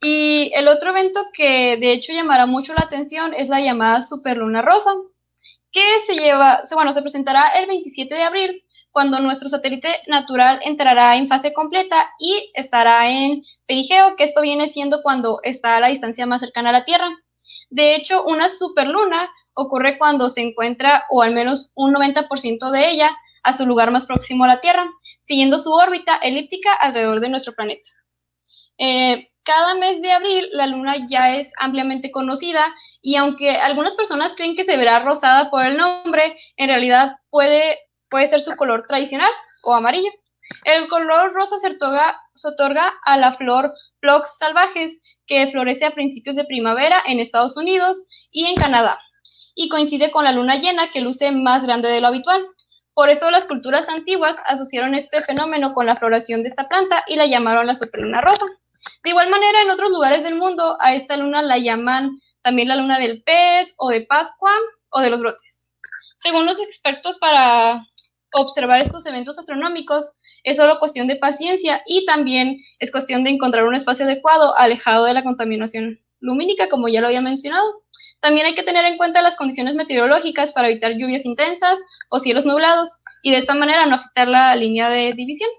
Y el otro evento que de hecho llamará mucho la atención es la llamada superluna rosa, que se lleva, bueno, se presentará el 27 de abril, cuando nuestro satélite natural entrará en fase completa y estará en perigeo, que esto viene siendo cuando está a la distancia más cercana a la Tierra. De hecho, una superluna ocurre cuando se encuentra, o al menos un 90% de ella, a su lugar más próximo a la Tierra, siguiendo su órbita elíptica alrededor de nuestro planeta. Eh, cada mes de abril la luna ya es ampliamente conocida y aunque algunas personas creen que se verá rosada por el nombre, en realidad puede, puede ser su color tradicional o amarillo. El color rosa se otorga, a la flor Phlox salvajes, que florece a principios de primavera en Estados Unidos y en Canadá, y coincide con la luna llena que luce más grande de lo habitual. Por eso las culturas antiguas asociaron este fenómeno con la floración de esta planta y la llamaron la superluna rosa. De igual manera, en otros lugares del mundo, a esta luna la llaman también la luna del pez o de Pascua o de los brotes. Según los expertos, para observar estos eventos astronómicos es solo cuestión de paciencia y también es cuestión de encontrar un espacio adecuado alejado de la contaminación lumínica, como ya lo había mencionado. También hay que tener en cuenta las condiciones meteorológicas para evitar lluvias intensas o cielos nublados y de esta manera no afectar la línea de división.